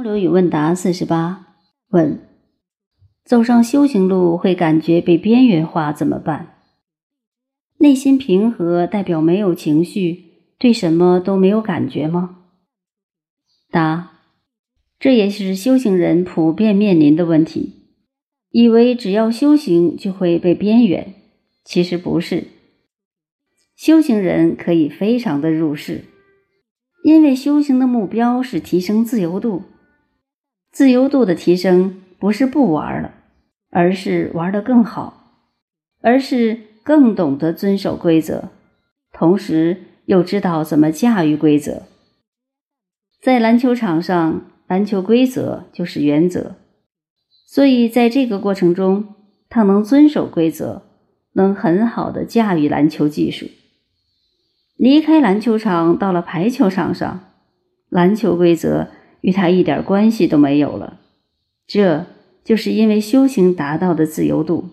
交流与问答四十八问：走上修行路会感觉被边缘化，怎么办？内心平和代表没有情绪，对什么都没有感觉吗？答：这也是修行人普遍面临的问题，以为只要修行就会被边缘，其实不是。修行人可以非常的入世，因为修行的目标是提升自由度。自由度的提升不是不玩了，而是玩得更好，而是更懂得遵守规则，同时又知道怎么驾驭规则。在篮球场上，篮球规则就是原则，所以在这个过程中，他能遵守规则，能很好的驾驭篮球技术。离开篮球场，到了排球场上，篮球规则与他一点关系都没有了。这就是因为修行达到的自由度。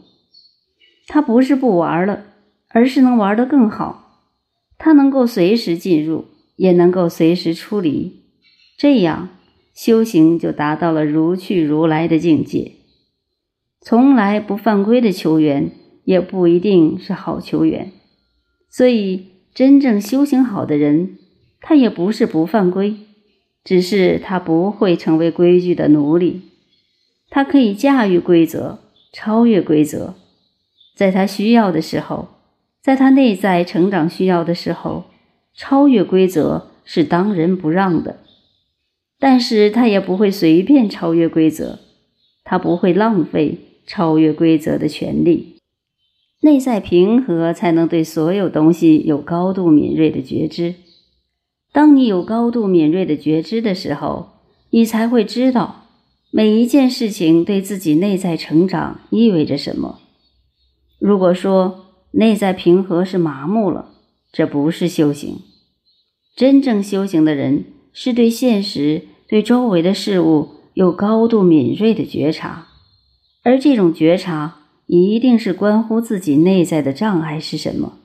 他不是不玩了，而是能玩得更好。他能够随时进入，也能够随时出离。这样修行就达到了如去如来的境界。从来不犯规的球员也不一定是好球员，所以真正修行好的人，他也不是不犯规，只是他不会成为规矩的奴隶。他可以驾驭规则，超越规则，在他需要的时候，在他内在成长需要的时候，超越规则是当仁不让的。但是他也不会随便超越规则，他不会浪费超越规则的权利。内在平和，才能对所有东西有高度敏锐的觉知。当你有高度敏锐的觉知的时候，你才会知道每一件事情对自己内在成长意味着什么。如果说内在平和是麻木了，这不是修行。真正修行的人。是对现实、对周围的事物有高度敏锐的觉察，而这种觉察一定是关乎自己内在的障碍是什么，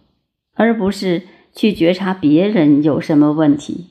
而不是去觉察别人有什么问题。